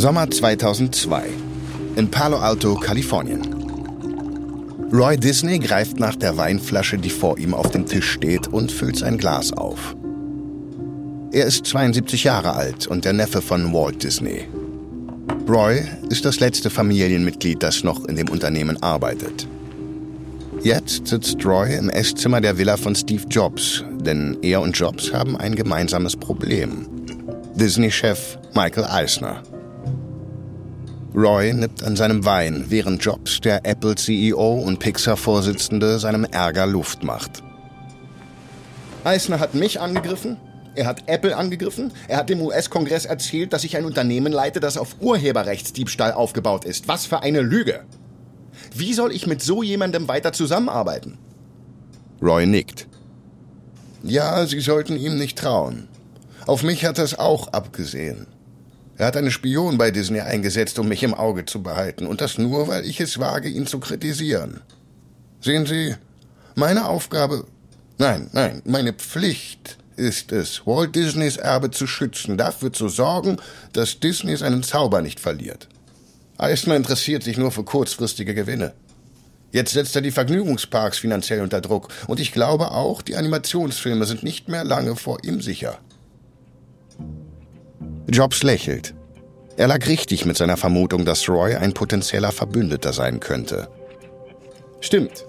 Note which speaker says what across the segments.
Speaker 1: Sommer 2002 in Palo Alto, Kalifornien. Roy Disney greift nach der Weinflasche, die vor ihm auf dem Tisch steht, und füllt sein Glas auf. Er ist 72 Jahre alt und der Neffe von Walt Disney. Roy ist das letzte Familienmitglied, das noch in dem Unternehmen arbeitet. Jetzt sitzt Roy im Esszimmer der Villa von Steve Jobs, denn er und Jobs haben ein gemeinsames Problem. Disney-Chef Michael Eisner. Roy nippt an seinem Wein, während Jobs, der Apple-CEO und Pixar-Vorsitzende, seinem Ärger Luft macht.
Speaker 2: Eisner hat mich angegriffen, er hat Apple angegriffen, er hat dem US-Kongress erzählt, dass ich ein Unternehmen leite, das auf Urheberrechtsdiebstahl aufgebaut ist. Was für eine Lüge! Wie soll ich mit so jemandem weiter zusammenarbeiten?
Speaker 1: Roy nickt. Ja, Sie sollten ihm nicht trauen. Auf mich hat er es auch abgesehen. Er hat einen Spion bei Disney eingesetzt, um mich im Auge zu behalten. Und das nur, weil ich es wage, ihn zu kritisieren. Sehen Sie, meine Aufgabe, nein, nein, meine Pflicht ist es, Walt Disneys Erbe zu schützen, dafür zu sorgen, dass Disney seinen Zauber nicht verliert. Eisner interessiert sich nur für kurzfristige Gewinne. Jetzt setzt er die Vergnügungsparks finanziell unter Druck. Und ich glaube auch, die Animationsfilme sind nicht mehr lange vor ihm sicher. Jobs lächelt. Er lag richtig mit seiner Vermutung, dass Roy ein potenzieller Verbündeter sein könnte.
Speaker 2: Stimmt.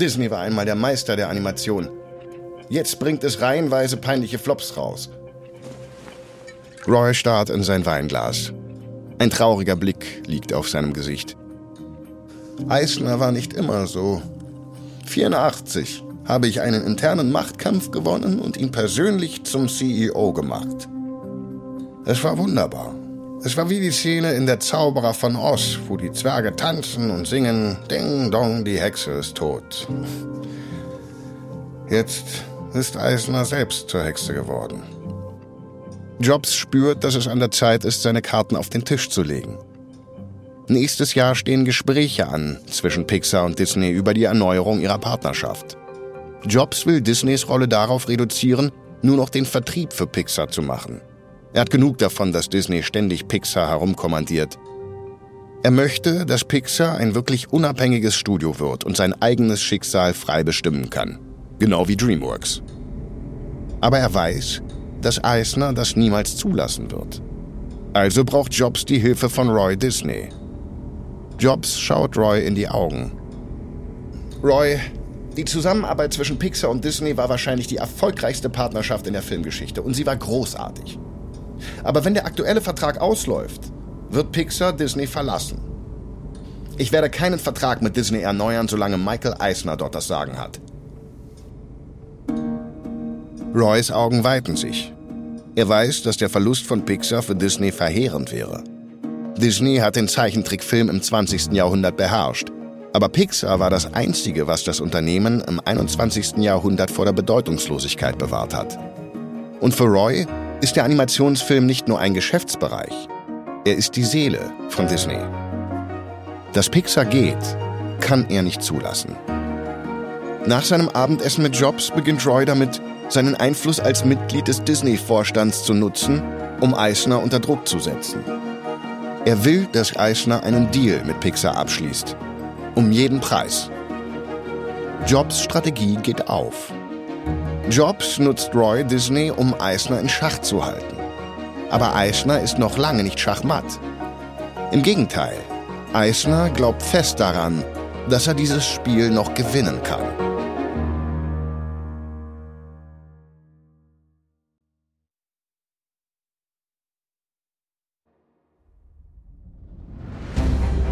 Speaker 2: Disney war einmal der Meister der Animation. Jetzt bringt es reihenweise peinliche Flops raus.
Speaker 1: Roy starrt in sein Weinglas. Ein trauriger Blick liegt auf seinem Gesicht. Eisner war nicht immer so. 84 habe ich einen internen Machtkampf gewonnen und ihn persönlich zum CEO gemacht. Es war wunderbar. Es war wie die Szene in Der Zauberer von Oz, wo die Zwerge tanzen und singen Ding Dong, die Hexe ist tot. Jetzt ist Eisner selbst zur Hexe geworden. Jobs spürt, dass es an der Zeit ist, seine Karten auf den Tisch zu legen. Nächstes Jahr stehen Gespräche an zwischen Pixar und Disney über die Erneuerung ihrer Partnerschaft. Jobs will Disneys Rolle darauf reduzieren, nur noch den Vertrieb für Pixar zu machen. Er hat genug davon, dass Disney ständig Pixar herumkommandiert. Er möchte, dass Pixar ein wirklich unabhängiges Studio wird und sein eigenes Schicksal frei bestimmen kann. Genau wie DreamWorks. Aber er weiß, dass Eisner das niemals zulassen wird. Also braucht Jobs die Hilfe von Roy Disney. Jobs schaut Roy in die Augen.
Speaker 2: Roy, die Zusammenarbeit zwischen Pixar und Disney war wahrscheinlich die erfolgreichste Partnerschaft in der Filmgeschichte und sie war großartig. Aber wenn der aktuelle Vertrag ausläuft, wird Pixar Disney verlassen. Ich werde keinen Vertrag mit Disney erneuern, solange Michael Eisner dort das Sagen hat.
Speaker 1: Roys Augen weiten sich. Er weiß, dass der Verlust von Pixar für Disney verheerend wäre. Disney hat den Zeichentrickfilm im 20. Jahrhundert beherrscht. Aber Pixar war das Einzige, was das Unternehmen im 21. Jahrhundert vor der Bedeutungslosigkeit bewahrt hat. Und für Roy ist der Animationsfilm nicht nur ein Geschäftsbereich, er ist die Seele von Disney. Dass Pixar geht, kann er nicht zulassen. Nach seinem Abendessen mit Jobs beginnt Roy damit, seinen Einfluss als Mitglied des Disney-Vorstands zu nutzen, um Eisner unter Druck zu setzen. Er will, dass Eisner einen Deal mit Pixar abschließt. Um jeden Preis. Jobs Strategie geht auf. Jobs nutzt Roy Disney, um Eisner in Schach zu halten. Aber Eisner ist noch lange nicht schachmatt. Im Gegenteil, Eisner glaubt fest daran, dass er dieses Spiel noch gewinnen kann.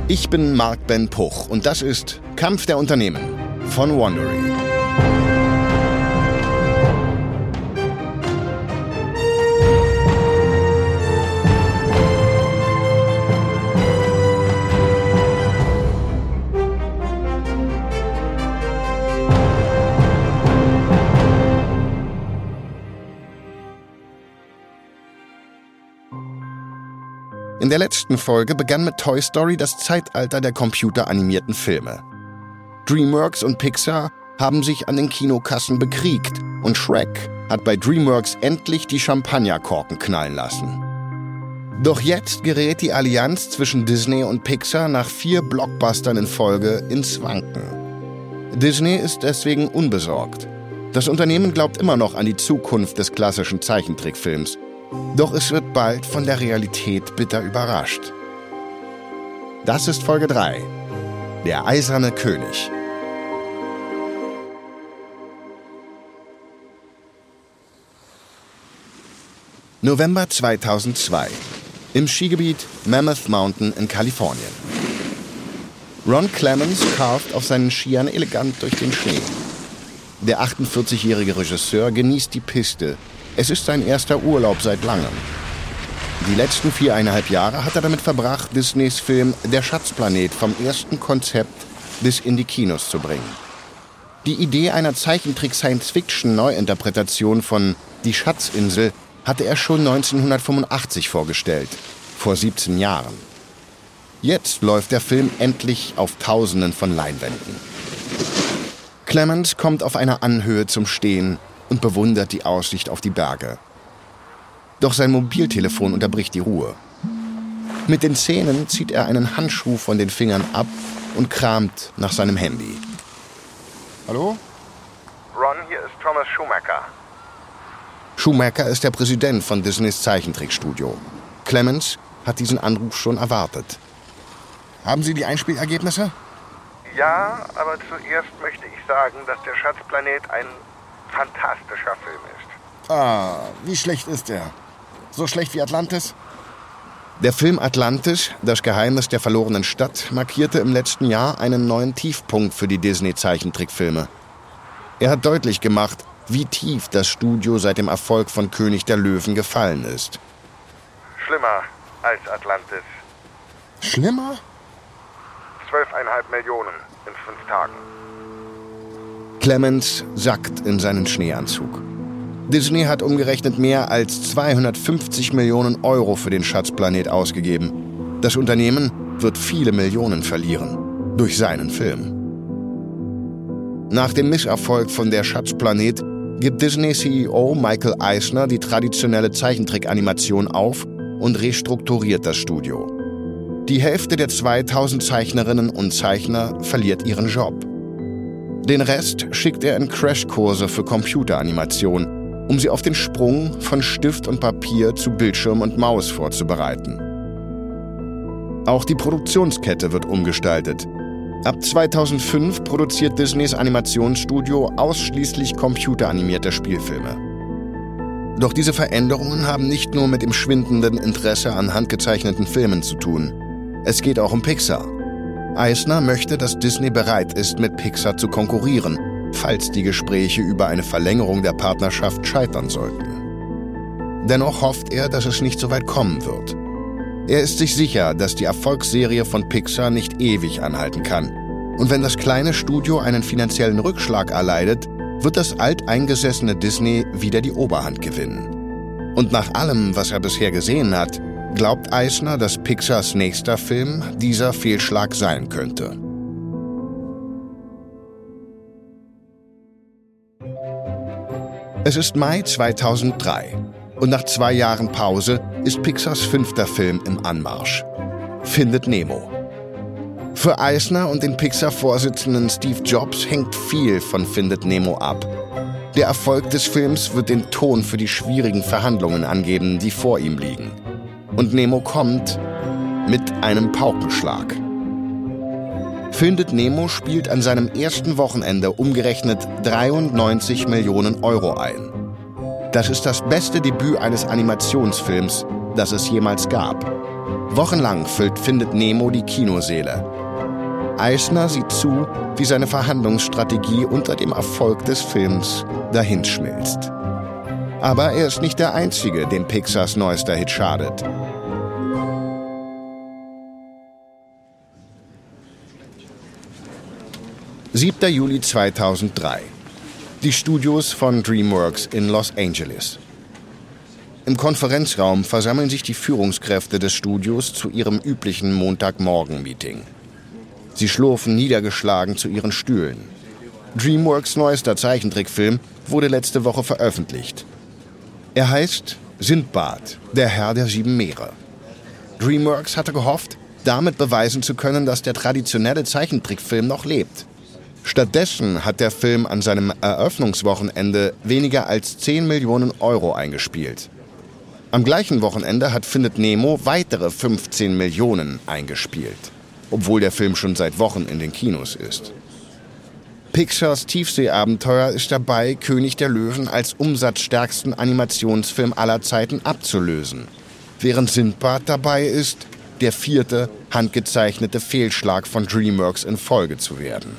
Speaker 1: Ich bin Mark Ben Puch und das ist Kampf der Unternehmen von Wandering. In der letzten Folge begann mit Toy Story das Zeitalter der computeranimierten Filme. DreamWorks und Pixar haben sich an den Kinokassen bekriegt und Shrek hat bei DreamWorks endlich die Champagnerkorken knallen lassen. Doch jetzt gerät die Allianz zwischen Disney und Pixar nach vier Blockbustern in Folge ins Wanken. Disney ist deswegen unbesorgt. Das Unternehmen glaubt immer noch an die Zukunft des klassischen Zeichentrickfilms. Doch es wird bald von der Realität bitter überrascht. Das ist Folge 3. Der eiserne König. November 2002 im Skigebiet Mammoth Mountain in Kalifornien. Ron Clemens carft auf seinen Skiern elegant durch den Schnee. Der 48-jährige Regisseur genießt die Piste. Es ist sein erster Urlaub seit langem. Die letzten viereinhalb Jahre hat er damit verbracht, Disneys Film Der Schatzplanet vom ersten Konzept bis in die Kinos zu bringen. Die Idee einer Zeichentrick-Science-Fiction-Neuinterpretation von Die Schatzinsel hatte er schon 1985 vorgestellt, vor 17 Jahren. Jetzt läuft der Film endlich auf Tausenden von Leinwänden. Clemens kommt auf einer Anhöhe zum Stehen und bewundert die Aussicht auf die Berge. Doch sein Mobiltelefon unterbricht die Ruhe. Mit den Zähnen zieht er einen Handschuh von den Fingern ab und kramt nach seinem Handy.
Speaker 2: Hallo?
Speaker 3: Ron, hier ist Thomas Schumacher.
Speaker 1: Schumacher ist der Präsident von Disneys Zeichentrickstudio. Clemens hat diesen Anruf schon erwartet.
Speaker 2: Haben Sie die Einspielergebnisse?
Speaker 3: Ja, aber zuerst möchte ich sagen, dass der Schatzplanet ein fantastischer Film ist.
Speaker 2: Ah, wie schlecht ist er? So schlecht wie Atlantis?
Speaker 1: Der Film Atlantis, das Geheimnis der verlorenen Stadt, markierte im letzten Jahr einen neuen Tiefpunkt für die Disney-Zeichentrickfilme. Er hat deutlich gemacht, wie tief das Studio seit dem Erfolg von König der Löwen gefallen ist.
Speaker 3: Schlimmer als Atlantis.
Speaker 2: Schlimmer?
Speaker 3: Zwölfeinhalb Millionen in fünf Tagen.
Speaker 1: Clemens sackt in seinen Schneeanzug. Disney hat umgerechnet mehr als 250 Millionen Euro für den Schatzplanet ausgegeben. Das Unternehmen wird viele Millionen verlieren. Durch seinen Film. Nach dem Misserfolg von Der Schatzplanet gibt Disney-CEO Michael Eisner die traditionelle Zeichentrick-Animation auf und restrukturiert das Studio. Die Hälfte der 2000 Zeichnerinnen und Zeichner verliert ihren Job. Den Rest schickt er in Crashkurse für Computeranimation, um sie auf den Sprung von Stift und Papier zu Bildschirm und Maus vorzubereiten. Auch die Produktionskette wird umgestaltet. Ab 2005 produziert Disneys Animationsstudio ausschließlich computeranimierte Spielfilme. Doch diese Veränderungen haben nicht nur mit dem schwindenden Interesse an handgezeichneten Filmen zu tun. Es geht auch um Pixar. Eisner möchte, dass Disney bereit ist, mit Pixar zu konkurrieren, falls die Gespräche über eine Verlängerung der Partnerschaft scheitern sollten. Dennoch hofft er, dass es nicht so weit kommen wird. Er ist sich sicher, dass die Erfolgsserie von Pixar nicht ewig anhalten kann. Und wenn das kleine Studio einen finanziellen Rückschlag erleidet, wird das alteingesessene Disney wieder die Oberhand gewinnen. Und nach allem, was er bisher gesehen hat, glaubt Eisner, dass Pixars nächster Film dieser Fehlschlag sein könnte. Es ist Mai 2003 und nach zwei Jahren Pause ist Pixars fünfter Film im Anmarsch. Findet Nemo. Für Eisner und den Pixar-Vorsitzenden Steve Jobs hängt viel von Findet Nemo ab. Der Erfolg des Films wird den Ton für die schwierigen Verhandlungen angeben, die vor ihm liegen. Und Nemo kommt mit einem Paukenschlag. Findet Nemo spielt an seinem ersten Wochenende umgerechnet 93 Millionen Euro ein. Das ist das beste Debüt eines Animationsfilms, das es jemals gab. Wochenlang füllt Findet Nemo die Kinoseele. Eisner sieht zu, wie seine Verhandlungsstrategie unter dem Erfolg des Films dahinschmilzt. Aber er ist nicht der Einzige, dem Pixars neuester Hit schadet. Siebter Juli 2003 die Studios von DreamWorks in Los Angeles. Im Konferenzraum versammeln sich die Führungskräfte des Studios zu ihrem üblichen Montagmorgen-Meeting. Sie schlurfen niedergeschlagen zu ihren Stühlen. DreamWorks neuester Zeichentrickfilm wurde letzte Woche veröffentlicht. Er heißt Sindbad, der Herr der sieben Meere. DreamWorks hatte gehofft, damit beweisen zu können, dass der traditionelle Zeichentrickfilm noch lebt. Stattdessen hat der Film an seinem Eröffnungswochenende weniger als 10 Millionen Euro eingespielt. Am gleichen Wochenende hat Findet Nemo weitere 15 Millionen eingespielt, obwohl der Film schon seit Wochen in den Kinos ist. Pixars Tiefseeabenteuer ist dabei, König der Löwen als umsatzstärksten Animationsfilm aller Zeiten abzulösen, während Sindbad dabei ist, der vierte handgezeichnete Fehlschlag von DreamWorks in Folge zu werden.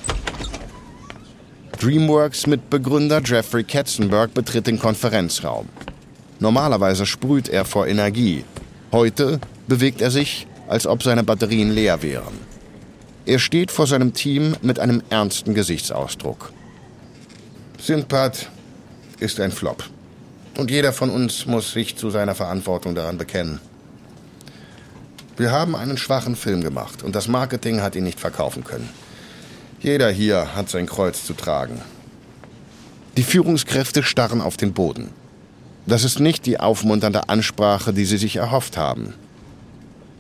Speaker 1: DreamWorks Mitbegründer Jeffrey Katzenberg betritt den Konferenzraum. Normalerweise sprüht er vor Energie. Heute bewegt er sich, als ob seine Batterien leer wären. Er steht vor seinem Team mit einem ernsten Gesichtsausdruck.
Speaker 2: Sindbad ist ein Flop. Und jeder von uns muss sich zu seiner Verantwortung daran bekennen. Wir haben einen schwachen Film gemacht und das Marketing hat ihn nicht verkaufen können. Jeder hier hat sein Kreuz zu tragen.
Speaker 1: Die Führungskräfte starren auf den Boden. Das ist nicht die aufmunternde Ansprache, die sie sich erhofft haben.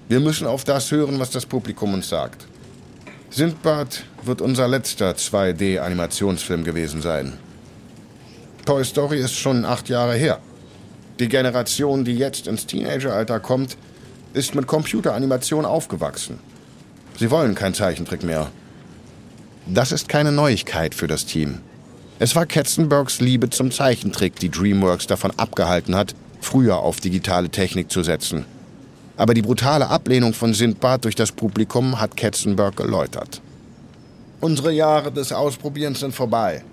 Speaker 2: Wir müssen auf das hören, was das Publikum uns sagt. Sindbad wird unser letzter 2D-Animationsfilm gewesen sein. Toy Story ist schon acht Jahre her. Die Generation, die jetzt ins Teenageralter kommt, ist mit Computeranimation aufgewachsen. Sie wollen kein Zeichentrick mehr.
Speaker 1: Das ist keine Neuigkeit für das Team. Es war Katzenbergs Liebe zum Zeichentrick, die DreamWorks davon abgehalten hat, früher auf digitale Technik zu setzen. Aber die brutale Ablehnung von Sindbad durch das Publikum hat Katzenberg geläutert.
Speaker 2: Unsere Jahre des Ausprobierens sind vorbei.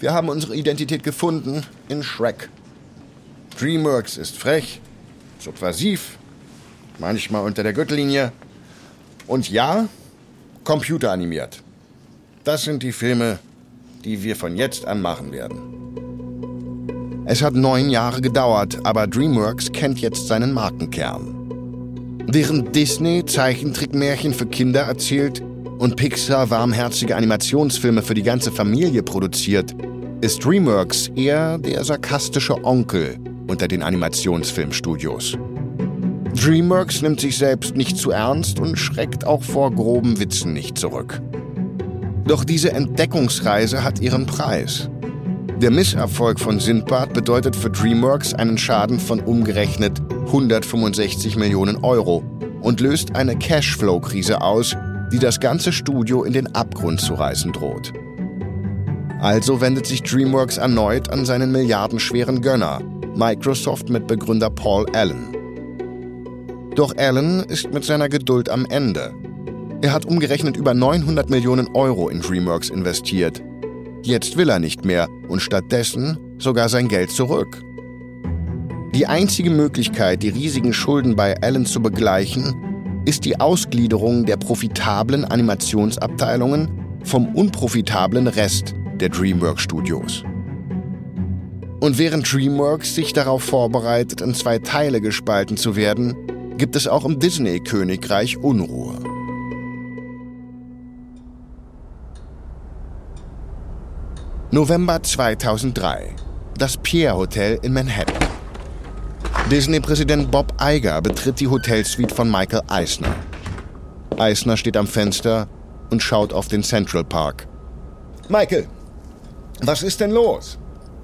Speaker 2: Wir haben unsere Identität gefunden in Shrek. DreamWorks ist frech, subversiv, manchmal unter der Gürtellinie und ja, computeranimiert. Das sind die Filme, die wir von jetzt an machen werden.
Speaker 1: Es hat neun Jahre gedauert, aber DreamWorks kennt jetzt seinen Markenkern. Während Disney Zeichentrickmärchen für Kinder erzählt und Pixar warmherzige Animationsfilme für die ganze Familie produziert, ist DreamWorks eher der sarkastische Onkel unter den Animationsfilmstudios. DreamWorks nimmt sich selbst nicht zu ernst und schreckt auch vor groben Witzen nicht zurück. Doch diese Entdeckungsreise hat ihren Preis. Der Misserfolg von Sindbad bedeutet für DreamWorks einen Schaden von umgerechnet 165 Millionen Euro und löst eine Cashflow-Krise aus, die das ganze Studio in den Abgrund zu reißen droht. Also wendet sich DreamWorks erneut an seinen milliardenschweren Gönner, Microsoft mit Begründer Paul Allen. Doch Allen ist mit seiner Geduld am Ende er hat umgerechnet über 900 Millionen Euro in DreamWorks investiert. Jetzt will er nicht mehr und stattdessen sogar sein Geld zurück. Die einzige Möglichkeit, die riesigen Schulden bei Allen zu begleichen, ist die Ausgliederung der profitablen Animationsabteilungen vom unprofitablen Rest der DreamWorks Studios. Und während DreamWorks sich darauf vorbereitet, in zwei Teile gespalten zu werden, gibt es auch im Disney-Königreich Unruhe. November 2003. Das Pierre Hotel in Manhattan. Disney-Präsident Bob Iger betritt die Hotelsuite von Michael Eisner. Eisner steht am Fenster und schaut auf den Central Park.
Speaker 2: Michael, was ist denn los?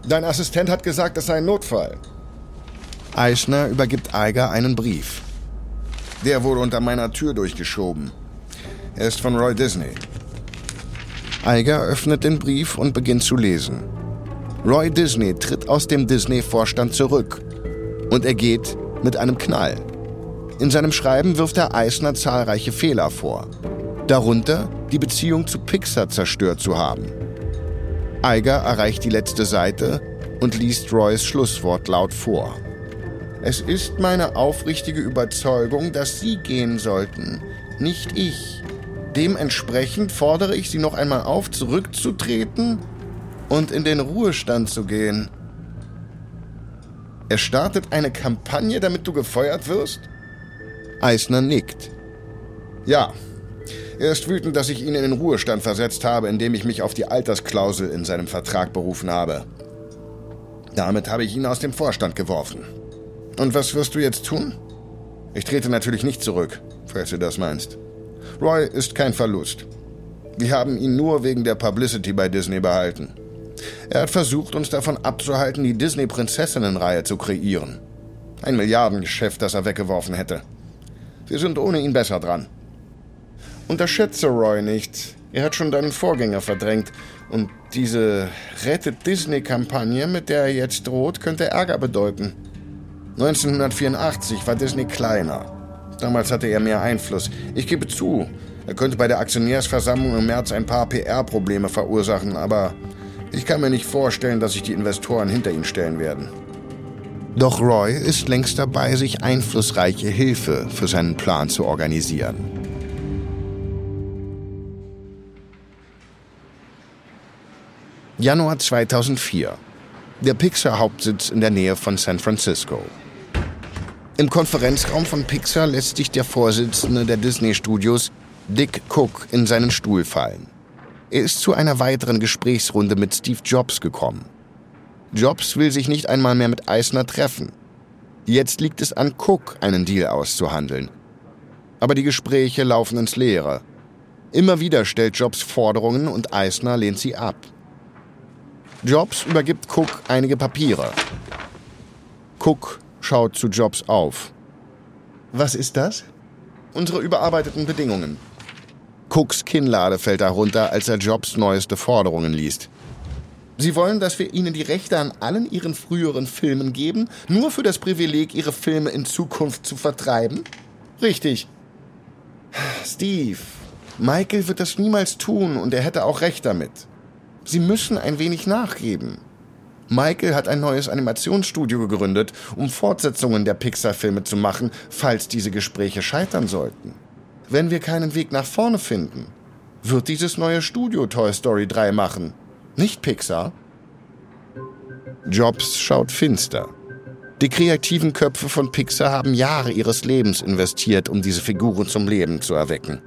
Speaker 2: Dein Assistent hat gesagt, es sei ein Notfall.
Speaker 1: Eisner übergibt Iger einen Brief.
Speaker 2: Der wurde unter meiner Tür durchgeschoben. Er ist von Roy Disney.
Speaker 1: Eiger öffnet den Brief und beginnt zu lesen. Roy Disney tritt aus dem Disney-Vorstand zurück. Und er geht mit einem Knall. In seinem Schreiben wirft er Eisner zahlreiche Fehler vor. Darunter die Beziehung zu Pixar zerstört zu haben. Eiger erreicht die letzte Seite und liest Roys Schlusswort laut vor.
Speaker 2: Es ist meine aufrichtige Überzeugung, dass Sie gehen sollten, nicht ich. Dementsprechend fordere ich Sie noch einmal auf, zurückzutreten und in den Ruhestand zu gehen. Er startet eine Kampagne, damit du gefeuert wirst?
Speaker 1: Eisner nickt.
Speaker 2: Ja. Er ist wütend, dass ich ihn in den Ruhestand versetzt habe, indem ich mich auf die Altersklausel in seinem Vertrag berufen habe. Damit habe ich ihn aus dem Vorstand geworfen. Und was wirst du jetzt tun? Ich trete natürlich nicht zurück, falls du das meinst. Roy ist kein Verlust. Wir haben ihn nur wegen der Publicity bei Disney behalten. Er hat versucht, uns davon abzuhalten, die Disney-Prinzessinnen-Reihe zu kreieren. Ein Milliardengeschäft, das er weggeworfen hätte. Wir sind ohne ihn besser dran. Unterschätze Roy nicht. Er hat schon deinen Vorgänger verdrängt. Und diese Rettet Disney-Kampagne, mit der er jetzt droht, könnte Ärger bedeuten. 1984 war Disney kleiner. Damals hatte er mehr Einfluss. Ich gebe zu, er könnte bei der Aktionärsversammlung im März ein paar PR-Probleme verursachen, aber ich kann mir nicht vorstellen, dass sich die Investoren hinter ihn stellen werden.
Speaker 1: Doch Roy ist längst dabei, sich einflussreiche Hilfe für seinen Plan zu organisieren. Januar 2004. Der Pixar-Hauptsitz in der Nähe von San Francisco. Im Konferenzraum von Pixar lässt sich der Vorsitzende der Disney-Studios, Dick Cook, in seinen Stuhl fallen. Er ist zu einer weiteren Gesprächsrunde mit Steve Jobs gekommen. Jobs will sich nicht einmal mehr mit Eisner treffen. Jetzt liegt es an Cook, einen Deal auszuhandeln. Aber die Gespräche laufen ins Leere. Immer wieder stellt Jobs Forderungen und Eisner lehnt sie ab. Jobs übergibt Cook einige Papiere. Cook schaut zu Jobs auf.
Speaker 2: Was ist das? Unsere überarbeiteten Bedingungen.
Speaker 1: Cooks Kinnlade fällt darunter, als er Jobs neueste Forderungen liest.
Speaker 2: Sie wollen, dass wir Ihnen die Rechte an allen Ihren früheren Filmen geben, nur für das Privileg, Ihre Filme in Zukunft zu vertreiben? Richtig. Steve, Michael wird das niemals tun und er hätte auch recht damit. Sie müssen ein wenig nachgeben. Michael hat ein neues Animationsstudio gegründet, um Fortsetzungen der Pixar-Filme zu machen, falls diese Gespräche scheitern sollten. Wenn wir keinen Weg nach vorne finden, wird dieses neue Studio Toy Story 3 machen. Nicht Pixar.
Speaker 1: Jobs schaut finster. Die kreativen Köpfe von Pixar haben Jahre ihres Lebens investiert, um diese Figuren zum Leben zu erwecken.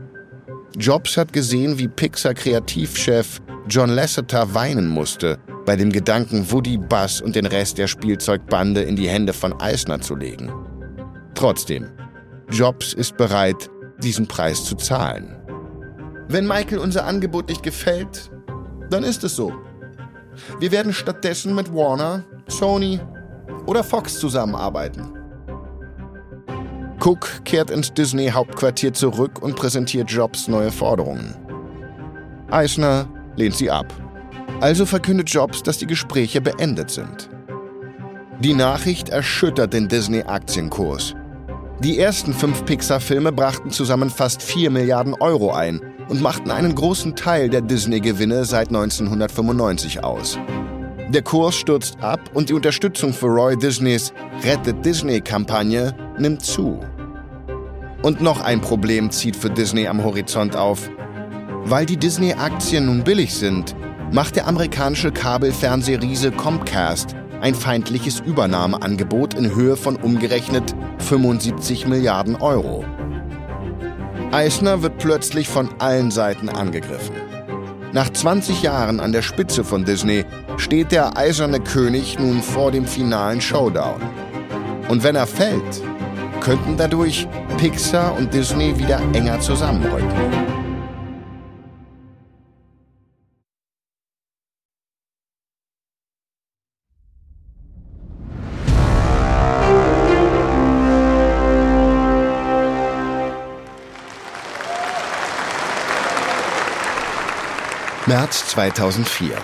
Speaker 1: Jobs hat gesehen, wie Pixar-Kreativchef John Lasseter weinen musste, bei dem Gedanken, Woody, Buzz und den Rest der Spielzeugbande in die Hände von Eisner zu legen. Trotzdem, Jobs ist bereit, diesen Preis zu zahlen.
Speaker 2: Wenn Michael unser Angebot nicht gefällt, dann ist es so. Wir werden stattdessen mit Warner, Sony oder Fox zusammenarbeiten.
Speaker 1: Cook kehrt ins Disney-Hauptquartier zurück und präsentiert Jobs neue Forderungen. Eisner lehnt sie ab. Also verkündet Jobs, dass die Gespräche beendet sind. Die Nachricht erschüttert den Disney-Aktienkurs. Die ersten fünf Pixar-Filme brachten zusammen fast 4 Milliarden Euro ein und machten einen großen Teil der Disney-Gewinne seit 1995 aus. Der Kurs stürzt ab und die Unterstützung für Roy Disneys Rettet Disney-Kampagne nimmt zu. Und noch ein Problem zieht für Disney am Horizont auf. Weil die Disney-Aktien nun billig sind, macht der amerikanische Kabelfernsehriese Comcast ein feindliches Übernahmeangebot in Höhe von umgerechnet 75 Milliarden Euro. Eisner wird plötzlich von allen Seiten angegriffen. Nach 20 Jahren an der Spitze von Disney steht der eiserne König nun vor dem finalen Showdown. Und wenn er fällt, könnten dadurch Pixar und Disney wieder enger zusammenrücken. März 2004.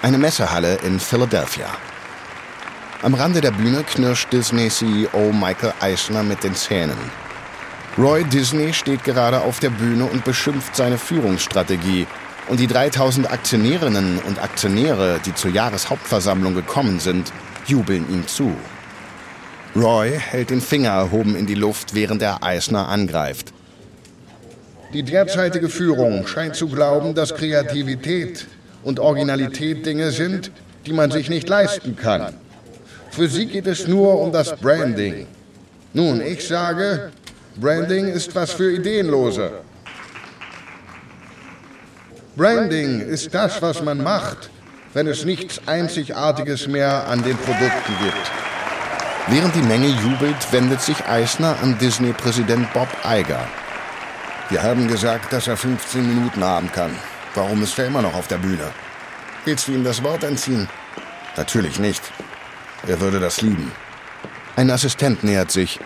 Speaker 1: Eine Messehalle in Philadelphia. Am Rande der Bühne knirscht Disney-CEO Michael Eisner mit den Zähnen. Roy Disney steht gerade auf der Bühne und beschimpft seine Führungsstrategie. Und die 3000 Aktionärinnen und Aktionäre, die zur Jahreshauptversammlung gekommen sind, jubeln ihm zu. Roy hält den Finger erhoben in die Luft, während er Eisner angreift.
Speaker 4: Die derzeitige Führung scheint zu glauben, dass Kreativität und Originalität Dinge sind, die man sich nicht leisten kann. Für sie geht es nur um das Branding. Nun, ich sage, Branding ist was für Ideenlose. Branding ist das, was man macht, wenn es nichts Einzigartiges mehr an den Produkten gibt.
Speaker 1: Während die Menge jubelt, wendet sich Eisner an Disney-Präsident Bob Iger.
Speaker 4: Wir haben gesagt, dass er 15 Minuten haben kann. Warum ist er immer noch auf der Bühne? Willst du ihm das Wort entziehen?
Speaker 1: Natürlich nicht.
Speaker 4: Er würde das lieben.
Speaker 1: Ein Assistent nähert sich.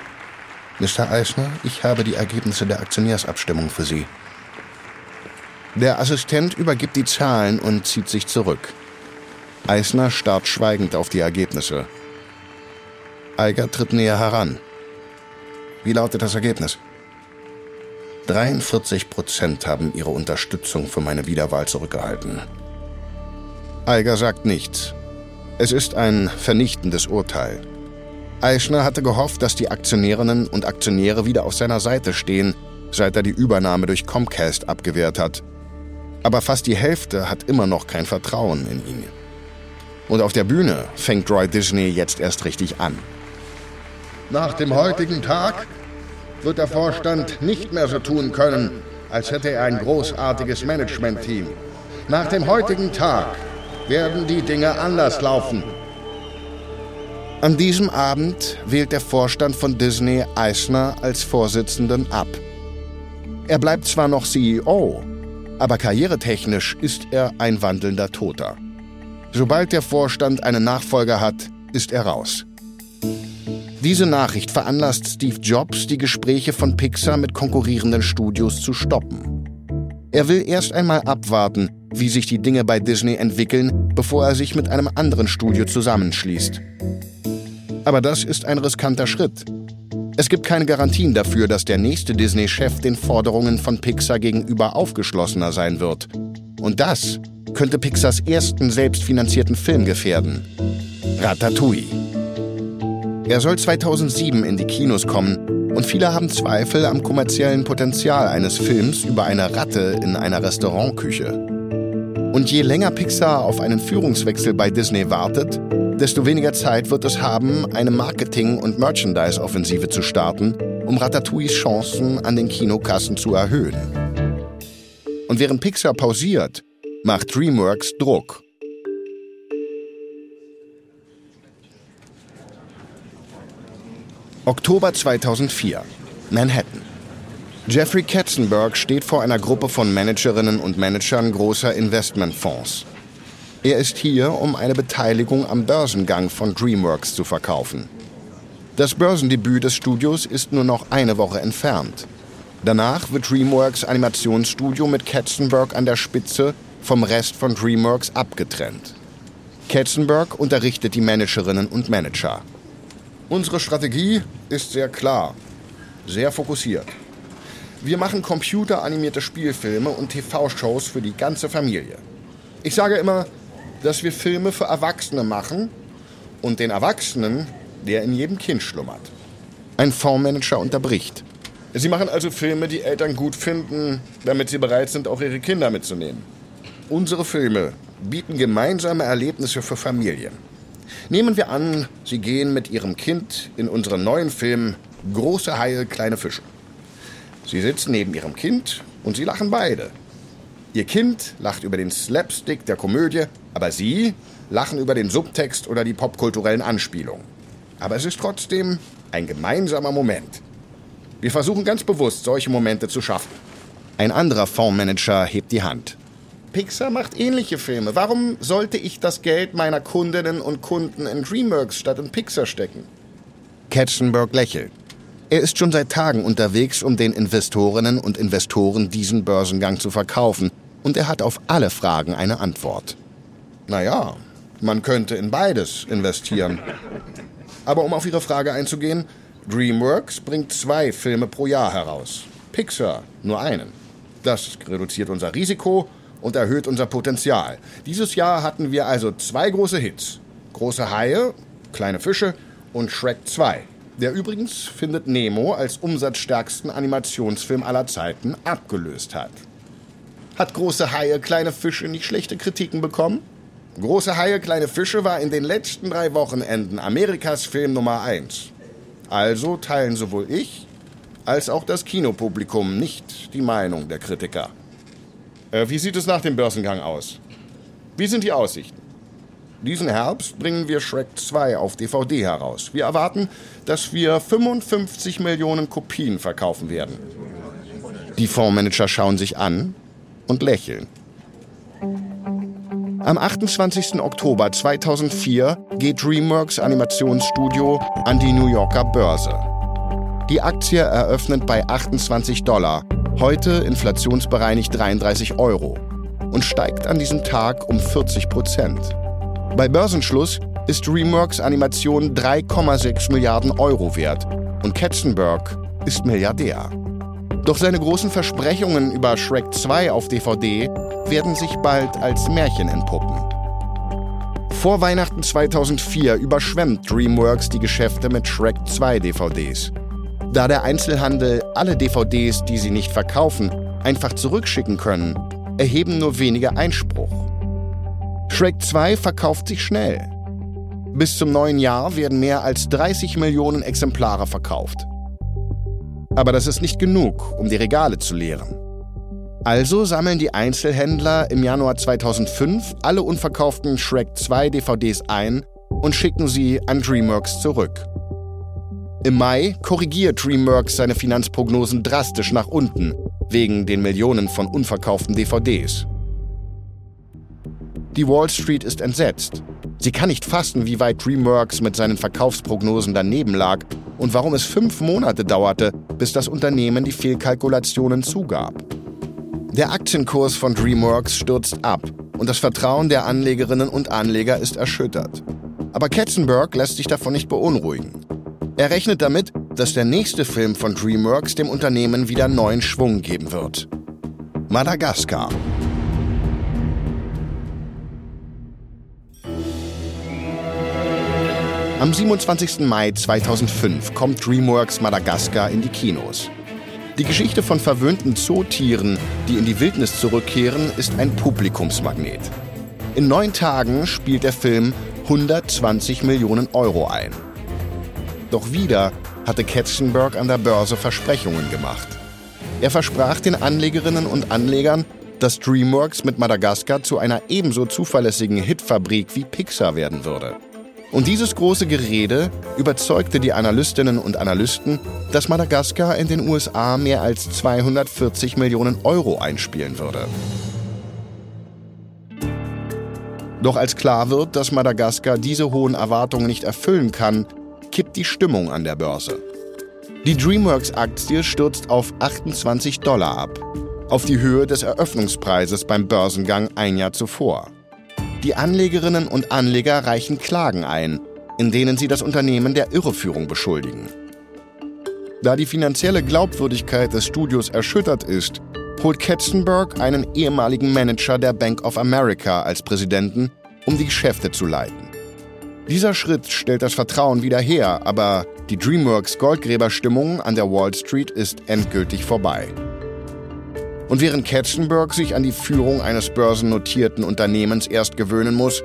Speaker 1: Mr. Eisner, ich habe die Ergebnisse der Aktionärsabstimmung für Sie. Der Assistent übergibt die Zahlen und zieht sich zurück. Eisner starrt schweigend auf die Ergebnisse. Eiger tritt näher heran.
Speaker 4: Wie lautet das Ergebnis?
Speaker 1: 43 Prozent haben ihre Unterstützung für meine Wiederwahl zurückgehalten. Eiger sagt nichts. Es ist ein vernichtendes Urteil. Eichner hatte gehofft, dass die Aktionärinnen und Aktionäre wieder auf seiner Seite stehen, seit er die Übernahme durch Comcast abgewehrt hat. Aber fast die Hälfte hat immer noch kein Vertrauen in ihn. Und auf der Bühne fängt Roy Disney jetzt erst richtig an.
Speaker 4: Nach dem heutigen Tag wird der Vorstand nicht mehr so tun können, als hätte er ein großartiges Management-Team. Nach dem heutigen Tag werden die Dinge anders laufen.
Speaker 1: An diesem Abend wählt der Vorstand von Disney Eisner als Vorsitzenden ab. Er bleibt zwar noch CEO, aber karrieretechnisch ist er ein wandelnder Toter. Sobald der Vorstand einen Nachfolger hat, ist er raus. Diese Nachricht veranlasst Steve Jobs, die Gespräche von Pixar mit konkurrierenden Studios zu stoppen. Er will erst einmal abwarten, wie sich die Dinge bei Disney entwickeln, bevor er sich mit einem anderen Studio zusammenschließt. Aber das ist ein riskanter Schritt. Es gibt keine Garantien dafür, dass der nächste Disney-Chef den Forderungen von Pixar gegenüber aufgeschlossener sein wird. Und das könnte Pixars ersten selbstfinanzierten Film gefährden. Ratatouille. Er soll 2007 in die Kinos kommen und viele haben Zweifel am kommerziellen Potenzial eines Films über eine Ratte in einer Restaurantküche. Und je länger Pixar auf einen Führungswechsel bei Disney wartet, desto weniger Zeit wird es haben, eine Marketing- und Merchandise-Offensive zu starten, um Ratatouilles Chancen an den Kinokassen zu erhöhen. Und während Pixar pausiert, macht DreamWorks Druck. Oktober 2004, Manhattan. Jeffrey Katzenberg steht vor einer Gruppe von Managerinnen und Managern großer Investmentfonds. Er ist hier, um eine Beteiligung am Börsengang von DreamWorks zu verkaufen. Das Börsendebüt des Studios ist nur noch eine Woche entfernt. Danach wird DreamWorks Animationsstudio mit Katzenberg an der Spitze vom Rest von DreamWorks abgetrennt. Katzenberg unterrichtet die Managerinnen und Manager.
Speaker 4: Unsere Strategie ist sehr klar, sehr fokussiert. Wir machen computeranimierte Spielfilme und TV-Shows für die ganze Familie. Ich sage immer, dass wir Filme für Erwachsene machen und den Erwachsenen, der in jedem Kind schlummert.
Speaker 1: Ein Fondsmanager unterbricht.
Speaker 4: Sie machen also Filme, die Eltern gut finden, damit sie bereit sind, auch ihre Kinder mitzunehmen. Unsere Filme bieten gemeinsame Erlebnisse für Familien. Nehmen wir an, Sie gehen mit Ihrem Kind in unseren neuen Film Große Haie, kleine Fische. Sie sitzen neben Ihrem Kind und Sie lachen beide. Ihr Kind lacht über den Slapstick der Komödie, aber Sie lachen über den Subtext oder die popkulturellen Anspielungen. Aber es ist trotzdem ein gemeinsamer Moment. Wir versuchen ganz bewusst, solche Momente zu schaffen.
Speaker 1: Ein anderer Fondsmanager hebt die Hand.
Speaker 2: Pixar macht ähnliche Filme. Warum sollte ich das Geld meiner Kundinnen und Kunden in DreamWorks statt in Pixar stecken?
Speaker 1: Katzenberg lächelt. Er ist schon seit Tagen unterwegs, um den Investorinnen und Investoren diesen Börsengang zu verkaufen und er hat auf alle Fragen eine Antwort.
Speaker 4: Naja, man könnte in beides investieren. Aber um auf Ihre Frage einzugehen, DreamWorks bringt zwei Filme pro Jahr heraus. Pixar nur einen. Das reduziert unser Risiko und erhöht unser Potenzial. Dieses Jahr hatten wir also zwei große Hits. Große Haie, kleine Fische und Shrek 2. Der übrigens findet Nemo als umsatzstärksten Animationsfilm aller Zeiten abgelöst hat.
Speaker 2: Hat große Haie, kleine Fische nicht schlechte Kritiken bekommen?
Speaker 4: Große Haie, kleine Fische war in den letzten drei Wochenenden Amerikas Film Nummer 1. Also teilen sowohl ich als auch das Kinopublikum nicht die Meinung der Kritiker. Äh, wie sieht es nach dem Börsengang aus? Wie sind die Aussichten?
Speaker 2: Diesen Herbst bringen wir Shrek 2 auf DVD heraus. Wir erwarten, dass wir 55 Millionen Kopien verkaufen werden.
Speaker 1: Die Fondsmanager schauen sich an und lächeln. Am 28. Oktober 2004 geht DreamWorks Animationsstudio an die New Yorker Börse. Die Aktie eröffnet bei 28 Dollar, heute inflationsbereinigt 33 Euro, und steigt an diesem Tag um 40 Prozent. Bei Börsenschluss ist DreamWorks Animation 3,6 Milliarden Euro wert und Katzenberg ist Milliardär. Doch seine großen Versprechungen über Shrek 2 auf DVD werden sich bald als Märchen entpuppen. Vor Weihnachten 2004 überschwemmt DreamWorks die Geschäfte mit Shrek 2 DVDs. Da der Einzelhandel alle DVDs, die sie nicht verkaufen, einfach zurückschicken können, erheben nur wenige Einspruch. Shrek 2 verkauft sich schnell. Bis zum neuen Jahr werden mehr als 30 Millionen Exemplare verkauft. Aber das ist nicht genug, um die Regale zu leeren. Also sammeln die Einzelhändler im Januar 2005 alle unverkauften Shrek 2 DVDs ein und schicken sie an DreamWorks zurück. Im Mai korrigiert DreamWorks seine Finanzprognosen drastisch nach unten, wegen den Millionen von unverkauften DVDs. Die Wall Street ist entsetzt. Sie kann nicht fassen, wie weit DreamWorks mit seinen Verkaufsprognosen daneben lag und warum es fünf Monate dauerte, bis das Unternehmen die Fehlkalkulationen zugab. Der Aktienkurs von DreamWorks stürzt ab und das Vertrauen der Anlegerinnen und Anleger ist erschüttert. Aber Katzenberg lässt sich davon nicht beunruhigen. Er rechnet damit, dass der nächste Film von DreamWorks dem Unternehmen wieder neuen Schwung geben wird. Madagaskar. Am 27. Mai 2005 kommt DreamWorks Madagaskar in die Kinos. Die Geschichte von verwöhnten Zootieren, die in die Wildnis zurückkehren, ist ein Publikumsmagnet. In neun Tagen spielt der Film 120 Millionen Euro ein. Doch wieder hatte Katzenberg an der Börse Versprechungen gemacht. Er versprach den Anlegerinnen und Anlegern, dass DreamWorks mit Madagaskar zu einer ebenso zuverlässigen Hitfabrik wie Pixar werden würde. Und dieses große Gerede überzeugte die Analystinnen und Analysten, dass Madagaskar in den USA mehr als 240 Millionen Euro einspielen würde. Doch als klar wird, dass Madagaskar diese hohen Erwartungen nicht erfüllen kann, kippt die Stimmung an der Börse. Die DreamWorks-Aktie stürzt auf 28 Dollar ab, auf die Höhe des Eröffnungspreises beim Börsengang ein Jahr zuvor. Die Anlegerinnen und Anleger reichen Klagen ein, in denen sie das Unternehmen der Irreführung beschuldigen. Da die finanzielle Glaubwürdigkeit des Studios erschüttert ist, holt Katzenberg einen ehemaligen Manager der Bank of America als Präsidenten, um die Geschäfte zu leiten. Dieser Schritt stellt das Vertrauen wieder her, aber die DreamWorks Goldgräberstimmung an der Wall Street ist endgültig vorbei. Und während Katzenberg sich an die Führung eines börsennotierten Unternehmens erst gewöhnen muss,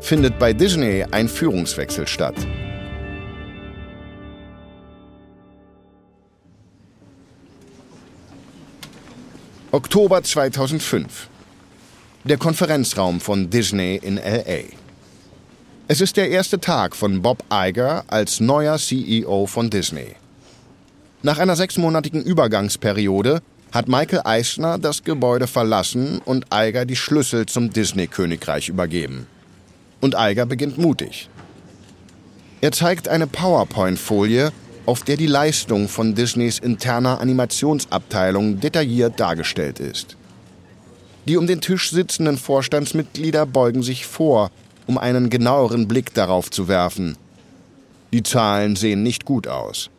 Speaker 1: findet bei Disney ein Führungswechsel statt. Oktober 2005. Der Konferenzraum von Disney in LA. Es ist der erste Tag von Bob Iger als neuer CEO von Disney. Nach einer sechsmonatigen Übergangsperiode hat Michael Eisner das Gebäude verlassen und Eiger die Schlüssel zum Disney-Königreich übergeben. Und Eiger beginnt mutig. Er zeigt eine PowerPoint-Folie, auf der die Leistung von Disneys interner Animationsabteilung detailliert dargestellt ist. Die um den Tisch sitzenden Vorstandsmitglieder beugen sich vor, um einen genaueren Blick darauf zu werfen. Die Zahlen sehen nicht gut aus.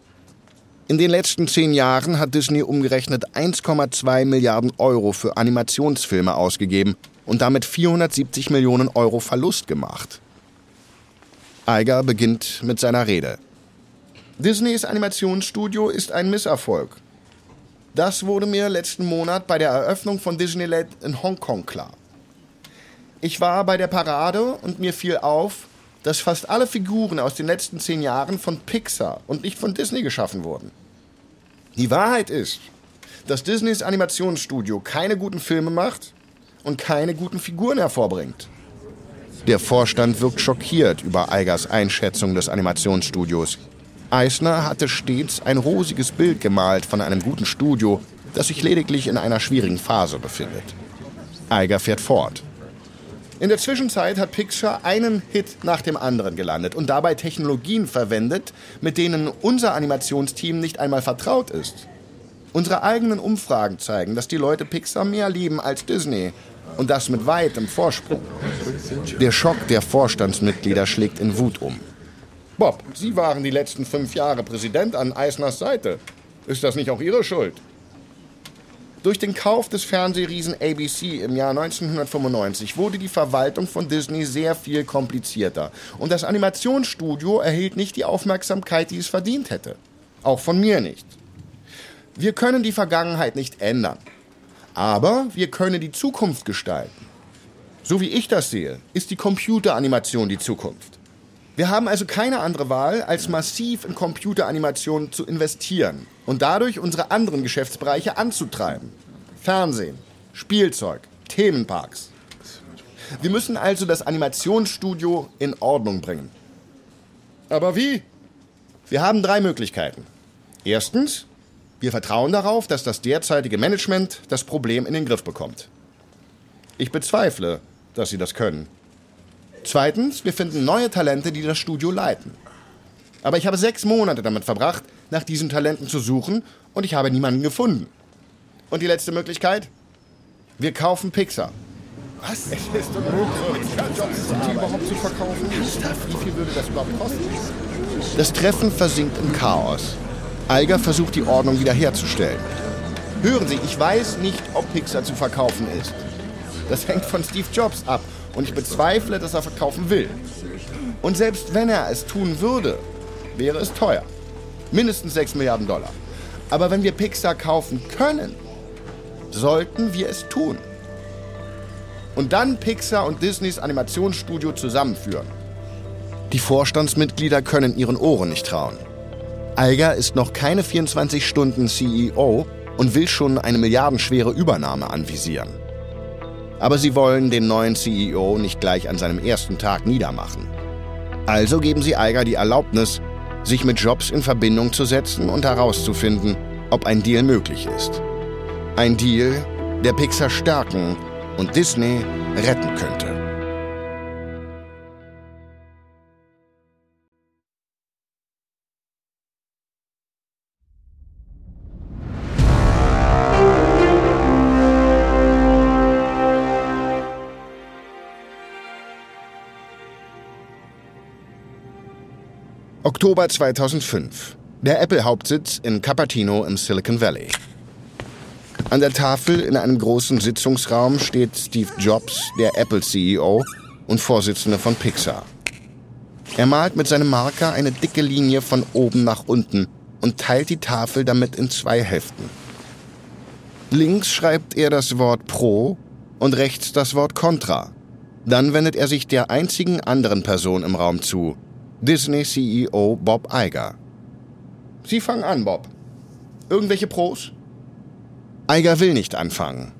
Speaker 1: In den letzten zehn Jahren hat Disney umgerechnet 1,2 Milliarden Euro für Animationsfilme ausgegeben und damit 470 Millionen Euro Verlust gemacht. Eiger beginnt mit seiner Rede. Disneys Animationsstudio ist ein Misserfolg. Das wurde mir letzten Monat bei der Eröffnung von Disneyland in Hongkong klar. Ich war bei der Parade und mir fiel auf, dass fast alle Figuren aus den letzten zehn Jahren von Pixar und nicht von Disney geschaffen wurden. Die Wahrheit ist, dass Disneys Animationsstudio keine guten Filme macht und keine guten Figuren hervorbringt.
Speaker 5: Der Vorstand wirkt schockiert über Eigers Einschätzung des Animationsstudios. Eisner hatte stets ein rosiges Bild gemalt von einem guten Studio, das sich lediglich in einer schwierigen Phase befindet. Eiger fährt fort.
Speaker 1: In der Zwischenzeit hat Pixar einen Hit nach dem anderen gelandet und dabei Technologien verwendet, mit denen unser Animationsteam nicht einmal vertraut ist. Unsere eigenen Umfragen zeigen, dass die Leute Pixar mehr lieben als Disney. Und das mit weitem Vorsprung.
Speaker 5: Der Schock der Vorstandsmitglieder schlägt in Wut um.
Speaker 1: Bob, Sie waren die letzten fünf Jahre Präsident an Eisners Seite. Ist das nicht auch Ihre Schuld? Durch den Kauf des Fernsehriesen ABC im Jahr 1995 wurde die Verwaltung von Disney sehr viel komplizierter und das Animationsstudio erhielt nicht die Aufmerksamkeit, die es verdient hätte. Auch von mir nicht. Wir können die Vergangenheit nicht ändern, aber wir können die Zukunft gestalten. So wie ich das sehe, ist die Computeranimation die Zukunft. Wir haben also keine andere Wahl, als massiv in Computeranimation zu investieren und dadurch unsere anderen Geschäftsbereiche anzutreiben. Fernsehen, Spielzeug, Themenparks. Wir müssen also das Animationsstudio in Ordnung bringen. Aber wie? Wir haben drei Möglichkeiten. Erstens, wir vertrauen darauf, dass das derzeitige Management das Problem in den Griff bekommt. Ich bezweifle, dass sie das können. Zweitens, wir finden neue Talente, die das Studio leiten. Aber ich habe sechs Monate damit verbracht, nach diesen Talenten zu suchen und ich habe niemanden gefunden. Und die letzte Möglichkeit? Wir kaufen Pixar.
Speaker 6: Was? Es ist unmöglich,
Speaker 1: die überhaupt zu verkaufen. Wie viel würde das überhaupt kosten? Das Treffen versinkt im Chaos. Eiger versucht die Ordnung wiederherzustellen. Hören Sie, ich weiß nicht, ob Pixar zu verkaufen ist. Das hängt von Steve Jobs ab und ich bezweifle, dass er verkaufen will. Und selbst wenn er es tun würde, wäre es teuer. Mindestens 6 Milliarden Dollar. Aber wenn wir Pixar kaufen können, sollten wir es tun. Und dann Pixar und Disneys Animationsstudio zusammenführen. Die Vorstandsmitglieder können ihren Ohren nicht trauen. Eiger ist noch keine 24 Stunden CEO und will schon eine milliardenschwere Übernahme anvisieren. Aber sie wollen den neuen CEO nicht gleich an seinem ersten Tag niedermachen. Also geben sie Eiger die Erlaubnis, sich mit Jobs in Verbindung zu setzen und herauszufinden, ob ein Deal möglich ist. Ein Deal, der Pixar stärken und Disney retten könnte. Oktober 2005. Der Apple-Hauptsitz in Cupertino im Silicon Valley. An der Tafel in einem großen Sitzungsraum steht Steve Jobs, der Apple-CEO und Vorsitzende von Pixar. Er malt mit seinem Marker eine dicke Linie von oben nach unten und teilt die Tafel damit in zwei Hälften. Links schreibt er das Wort Pro und rechts das Wort Contra. Dann wendet er sich der einzigen anderen Person im Raum zu, Disney-CEO Bob Iger. Sie fangen an, Bob. Irgendwelche Pros? Iger will nicht anfangen.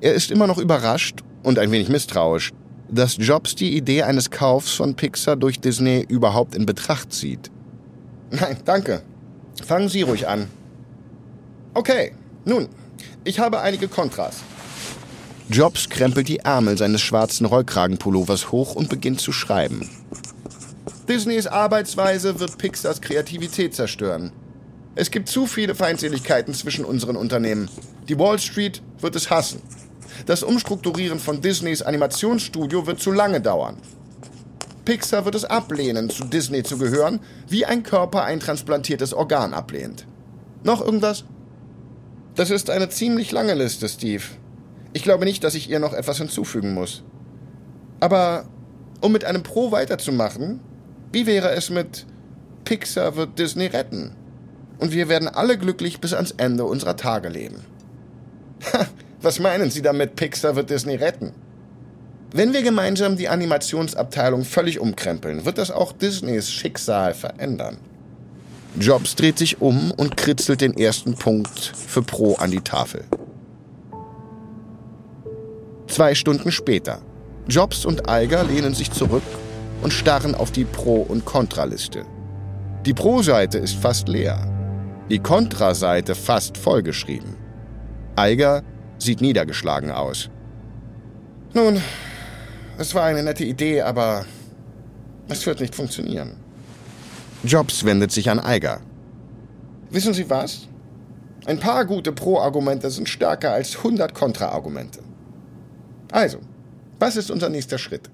Speaker 1: Er ist immer noch überrascht und ein wenig misstrauisch, dass Jobs die Idee eines Kaufs von Pixar durch Disney überhaupt in Betracht zieht. Nein, danke. Fangen Sie ruhig an. Okay, nun, ich habe einige Kontras. Jobs krempelt die Ärmel seines schwarzen Rollkragenpullovers hoch und beginnt zu schreiben. Disneys Arbeitsweise wird Pixars Kreativität zerstören. Es gibt zu viele Feindseligkeiten zwischen unseren Unternehmen. Die Wall Street wird es hassen. Das Umstrukturieren von Disneys Animationsstudio wird zu lange dauern. Pixar wird es ablehnen, zu Disney zu gehören, wie ein Körper ein transplantiertes Organ ablehnt. Noch irgendwas? Das ist eine ziemlich lange Liste, Steve. Ich glaube nicht, dass ich ihr noch etwas hinzufügen muss. Aber um mit einem Pro weiterzumachen, wie wäre es mit Pixar wird Disney retten? Und wir werden alle glücklich bis ans Ende unserer Tage leben. Was meinen Sie damit, Pixar wird Disney retten? Wenn wir gemeinsam die Animationsabteilung völlig umkrempeln, wird das auch Disneys Schicksal verändern. Jobs dreht sich um und kritzelt den ersten Punkt für Pro an die Tafel. Zwei Stunden später. Jobs und Eiger lehnen sich zurück und starren auf die Pro- und Kontraliste. Die Pro-Seite ist fast leer, die Kontraseite fast vollgeschrieben. Eiger sieht niedergeschlagen aus.
Speaker 2: Nun, es war eine nette Idee, aber es wird nicht funktionieren.
Speaker 1: Jobs wendet sich an Eiger.
Speaker 2: Wissen Sie was? Ein paar gute Pro-Argumente sind stärker als 100 Kontra-Argumente. Also, was ist unser nächster Schritt?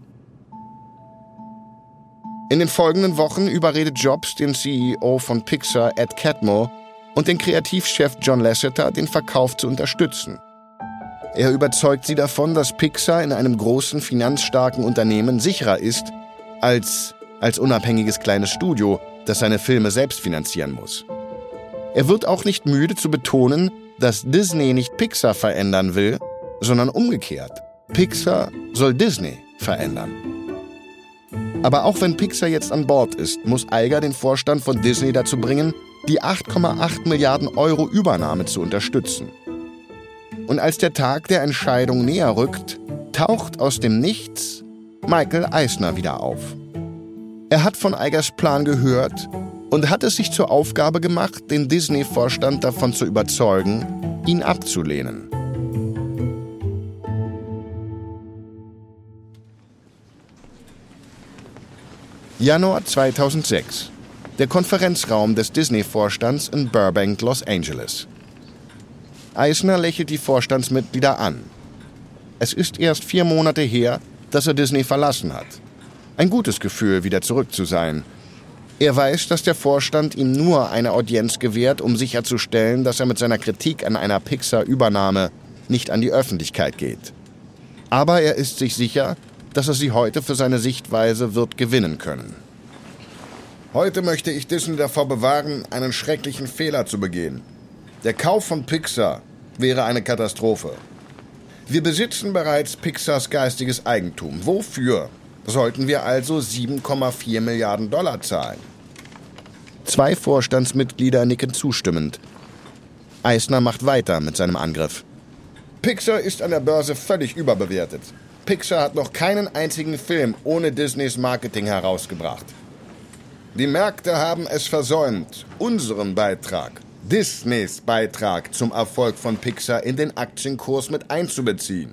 Speaker 1: In den folgenden Wochen überredet Jobs den CEO von Pixar, Ed Catmull, und den Kreativchef John Lasseter, den Verkauf zu unterstützen. Er überzeugt sie davon, dass Pixar in einem großen, finanzstarken Unternehmen sicherer ist als als unabhängiges kleines Studio, das seine Filme selbst finanzieren muss. Er wird auch nicht müde zu betonen, dass Disney nicht Pixar verändern will, sondern umgekehrt. Pixar soll Disney verändern. Aber auch wenn Pixar jetzt an Bord ist, muss Eiger den Vorstand von Disney dazu bringen, die 8,8 Milliarden Euro Übernahme zu unterstützen. Und als der Tag der Entscheidung näher rückt, taucht aus dem Nichts Michael Eisner wieder auf. Er hat von Eigers Plan gehört und hat es sich zur Aufgabe gemacht, den Disney-Vorstand davon zu überzeugen, ihn abzulehnen. Januar 2006. Der Konferenzraum des Disney-Vorstands in Burbank, Los Angeles. Eisner lächelt die Vorstandsmitglieder an. Es ist erst vier Monate her, dass er Disney verlassen hat. Ein gutes Gefühl, wieder zurück zu sein. Er weiß, dass der Vorstand ihm nur eine Audienz gewährt, um sicherzustellen, dass er mit seiner Kritik an einer Pixar-Übernahme nicht an die Öffentlichkeit geht. Aber er ist sich sicher, dass er sie heute für seine Sichtweise wird gewinnen können.
Speaker 4: Heute möchte ich Disney davor bewahren, einen schrecklichen Fehler zu begehen. Der Kauf von Pixar wäre eine Katastrophe. Wir besitzen bereits Pixars geistiges Eigentum. Wofür sollten wir also 7,4 Milliarden Dollar zahlen?
Speaker 1: Zwei Vorstandsmitglieder nicken zustimmend. Eisner macht weiter mit seinem Angriff.
Speaker 4: Pixar ist an der Börse völlig überbewertet. Pixar hat noch keinen einzigen Film ohne Disneys Marketing herausgebracht. Die Märkte haben es versäumt, unseren Beitrag, Disneys Beitrag zum Erfolg von Pixar in den Aktienkurs mit einzubeziehen.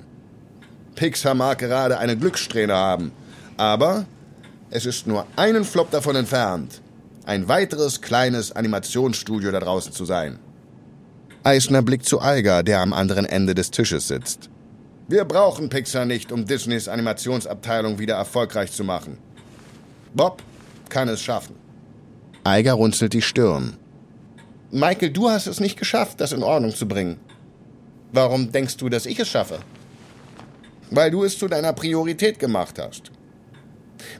Speaker 4: Pixar mag gerade eine Glückssträhne haben, aber es ist nur einen Flop davon entfernt, ein weiteres kleines Animationsstudio da draußen zu sein.
Speaker 1: Eisner blickt zu Alga, der am anderen Ende des Tisches sitzt.
Speaker 4: Wir brauchen Pixar nicht, um Disneys Animationsabteilung wieder erfolgreich zu machen. Bob kann es schaffen.
Speaker 1: Eiger runzelt die Stirn.
Speaker 2: Michael, du hast es nicht geschafft, das in Ordnung zu bringen. Warum denkst du, dass ich es schaffe?
Speaker 4: Weil du es zu deiner Priorität gemacht hast.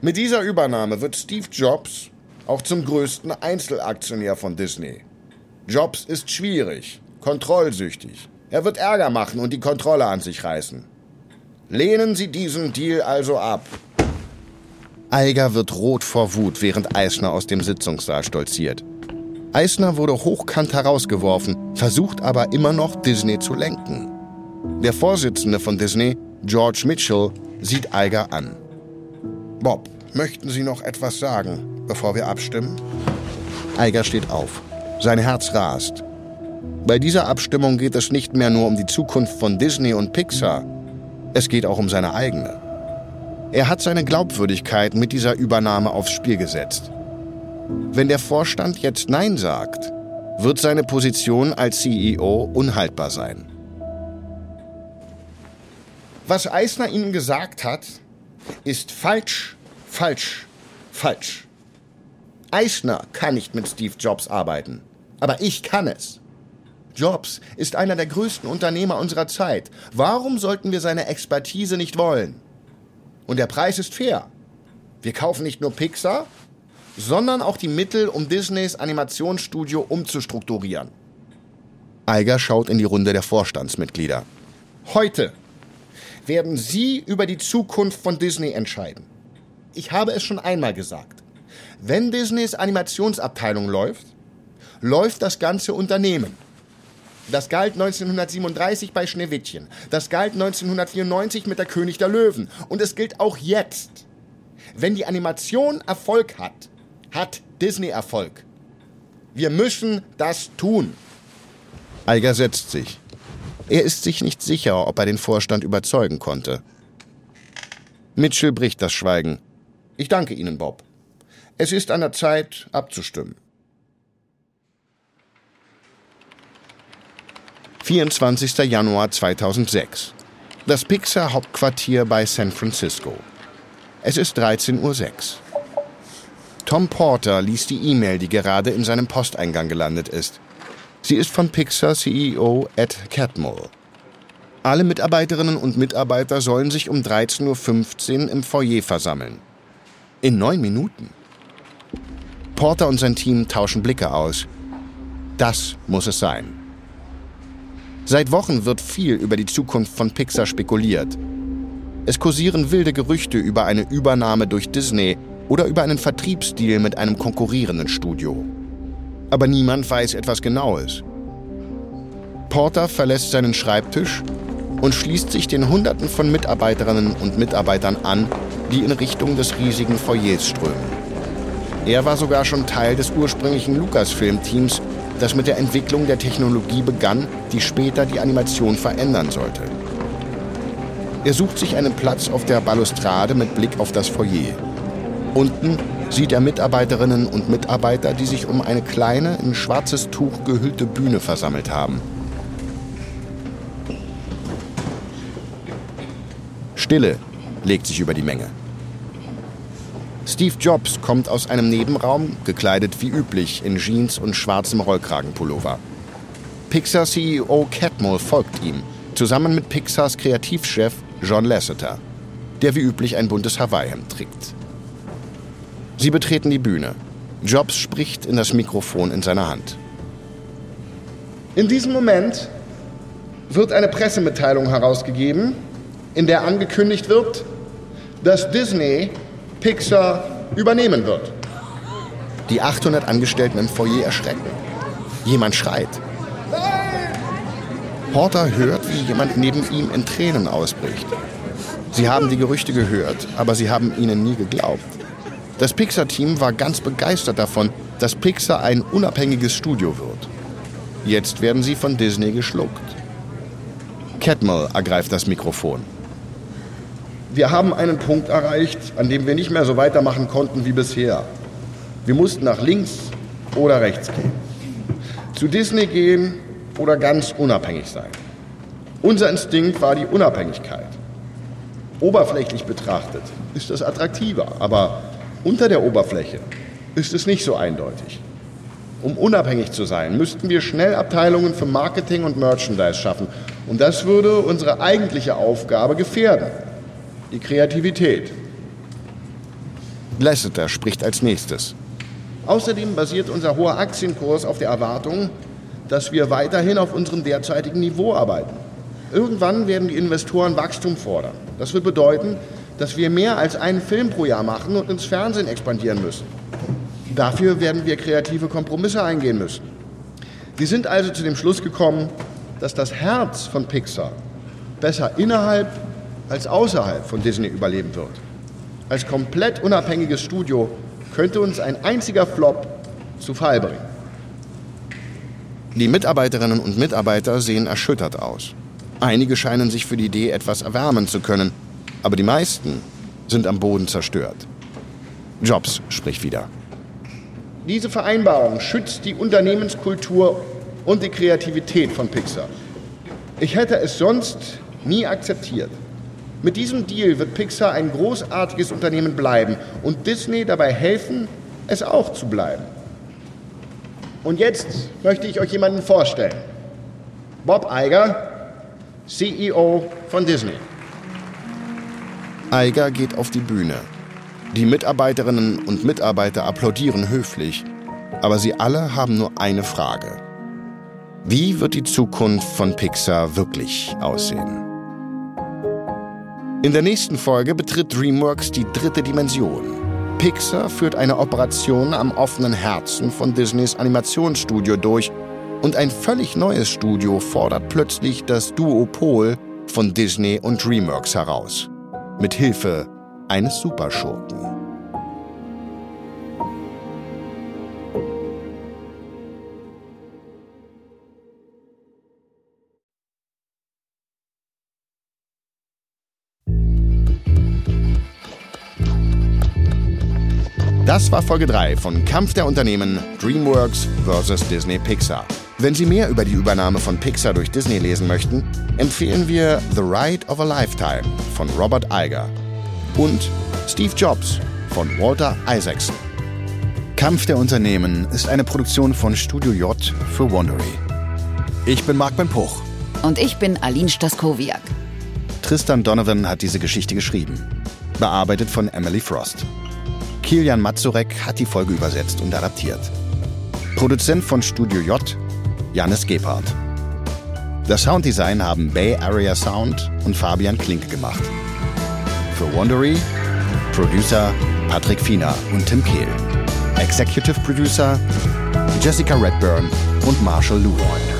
Speaker 4: Mit dieser Übernahme wird Steve Jobs auch zum größten Einzelaktionär von Disney. Jobs ist schwierig, kontrollsüchtig. Er wird Ärger machen und die Kontrolle an sich reißen. Lehnen Sie diesen Deal also ab.
Speaker 1: Eiger wird rot vor Wut, während Eisner aus dem Sitzungssaal stolziert. Eisner wurde hochkant herausgeworfen, versucht aber immer noch Disney zu lenken. Der Vorsitzende von Disney, George Mitchell, sieht Eiger an.
Speaker 4: Bob, möchten Sie noch etwas sagen, bevor wir abstimmen?
Speaker 1: Eiger steht auf. Sein Herz rast. Bei dieser Abstimmung geht es nicht mehr nur um die Zukunft von Disney und Pixar. Es geht auch um seine eigene. Er hat seine Glaubwürdigkeit mit dieser Übernahme aufs Spiel gesetzt. Wenn der Vorstand jetzt Nein sagt, wird seine Position als CEO unhaltbar sein.
Speaker 2: Was Eisner Ihnen gesagt hat, ist falsch, falsch, falsch. Eisner kann nicht mit Steve Jobs arbeiten, aber ich kann es. Jobs ist einer der größten Unternehmer unserer Zeit. Warum sollten wir seine Expertise nicht wollen? Und der Preis ist fair. Wir kaufen nicht nur Pixar, sondern auch die Mittel, um Disneys Animationsstudio umzustrukturieren.
Speaker 1: Eiger schaut in die Runde der Vorstandsmitglieder.
Speaker 2: Heute werden Sie über die Zukunft von Disney entscheiden. Ich habe es schon einmal gesagt. Wenn Disneys Animationsabteilung läuft, läuft das ganze Unternehmen. Das galt 1937 bei Schneewittchen. Das galt 1994 mit der König der Löwen. Und es gilt auch jetzt. Wenn die Animation Erfolg hat, hat Disney Erfolg. Wir müssen das tun.
Speaker 1: Eiger setzt sich. Er ist sich nicht sicher, ob er den Vorstand überzeugen konnte. Mitchell bricht das Schweigen.
Speaker 2: Ich danke Ihnen, Bob. Es ist an der Zeit, abzustimmen.
Speaker 1: 24. Januar 2006. Das Pixar-Hauptquartier bei San Francisco. Es ist 13.06 Uhr. Tom Porter liest die E-Mail, die gerade in seinem Posteingang gelandet ist. Sie ist von Pixar CEO Ed Catmull. Alle Mitarbeiterinnen und Mitarbeiter sollen sich um 13.15 Uhr im Foyer versammeln. In neun Minuten. Porter und sein Team tauschen Blicke aus. Das muss es sein. Seit Wochen wird viel über die Zukunft von Pixar spekuliert. Es kursieren wilde Gerüchte über eine Übernahme durch Disney oder über einen Vertriebsdeal mit einem konkurrierenden Studio. Aber niemand weiß etwas Genaues. Porter verlässt seinen Schreibtisch und schließt sich den Hunderten von Mitarbeiterinnen und Mitarbeitern an, die in Richtung des riesigen Foyers strömen. Er war sogar schon Teil des ursprünglichen Lucasfilm-Teams das mit der Entwicklung der Technologie begann, die später die Animation verändern sollte. Er sucht sich einen Platz auf der Balustrade mit Blick auf das Foyer. Unten sieht er Mitarbeiterinnen und Mitarbeiter, die sich um eine kleine, in schwarzes Tuch gehüllte Bühne versammelt haben. Stille legt sich über die Menge. Steve Jobs kommt aus einem Nebenraum, gekleidet wie üblich in Jeans und schwarzem Rollkragenpullover. Pixar-CEO Catmull folgt ihm, zusammen mit Pixars Kreativchef John Lasseter, der wie üblich ein buntes Hawaii-Hemd trägt. Sie betreten die Bühne. Jobs spricht in das Mikrofon in seiner Hand.
Speaker 2: In diesem Moment wird eine Pressemitteilung herausgegeben, in der angekündigt wird, dass Disney Pixar übernehmen wird.
Speaker 1: Die 800 Angestellten im Foyer erschrecken. Jemand schreit. Porter hört, wie jemand neben ihm in Tränen ausbricht. Sie haben die Gerüchte gehört, aber sie haben ihnen nie geglaubt. Das Pixar-Team war ganz begeistert davon, dass Pixar ein unabhängiges Studio wird. Jetzt werden sie von Disney geschluckt. Catmull ergreift das Mikrofon
Speaker 2: wir haben einen Punkt erreicht, an dem wir nicht mehr so weitermachen konnten wie bisher. Wir mussten nach links oder rechts gehen. Zu Disney gehen oder ganz unabhängig sein. Unser Instinkt war die Unabhängigkeit. Oberflächlich betrachtet ist das attraktiver, aber unter der Oberfläche ist es nicht so eindeutig. Um unabhängig zu sein, müssten wir schnell Abteilungen für Marketing und Merchandise schaffen. Und das würde unsere eigentliche Aufgabe gefährden die Kreativität.
Speaker 1: Lasseter spricht als nächstes.
Speaker 2: Außerdem basiert unser hoher Aktienkurs auf der Erwartung, dass wir weiterhin auf unserem derzeitigen Niveau arbeiten. Irgendwann werden die Investoren Wachstum fordern. Das wird bedeuten, dass wir mehr als einen Film pro Jahr machen und ins Fernsehen expandieren müssen. Dafür werden wir kreative Kompromisse eingehen müssen. Wir sind also zu dem Schluss gekommen, dass das Herz von Pixar besser innerhalb als außerhalb von Disney überleben wird. Als komplett unabhängiges Studio könnte uns ein einziger Flop zu Fall bringen.
Speaker 1: Die Mitarbeiterinnen und Mitarbeiter sehen erschüttert aus. Einige scheinen sich für die Idee etwas erwärmen zu können, aber die meisten sind am Boden zerstört. Jobs spricht wieder.
Speaker 2: Diese Vereinbarung schützt die Unternehmenskultur und die Kreativität von Pixar. Ich hätte es sonst nie akzeptiert. Mit diesem Deal wird Pixar ein großartiges Unternehmen bleiben und Disney dabei helfen, es auch zu bleiben. Und jetzt möchte ich euch jemanden vorstellen. Bob Iger, CEO von Disney.
Speaker 1: Iger geht auf die Bühne. Die Mitarbeiterinnen und Mitarbeiter applaudieren höflich, aber sie alle haben nur eine Frage. Wie wird die Zukunft von Pixar wirklich aussehen? In der nächsten Folge betritt DreamWorks die dritte Dimension. Pixar führt eine Operation am offenen Herzen von Disneys Animationsstudio durch Und ein völlig neues Studio fordert plötzlich das Duopol von Disney und DreamWorks heraus. Mit Hilfe eines Superschurken. Das war Folge 3 von Kampf der Unternehmen DreamWorks vs. Disney Pixar. Wenn Sie mehr über die Übernahme von Pixar durch Disney lesen möchten, empfehlen wir The Ride of a Lifetime von Robert Iger und Steve Jobs von Walter Isaacson. Kampf der Unternehmen ist eine Produktion von Studio J für Wondery. Ich bin Marc Ben Puch.
Speaker 7: Und ich bin Aline Staskowiak.
Speaker 1: Tristan Donovan hat diese Geschichte geschrieben. Bearbeitet von Emily Frost. Kilian Mazurek hat die Folge übersetzt und adaptiert. Produzent von Studio J, Janis Gebhardt. Das Sounddesign haben Bay Area Sound und Fabian Klinke gemacht. Für Wondery, Producer Patrick Fiener und Tim Kehl. Executive Producer Jessica Redburn und Marshall Leroy.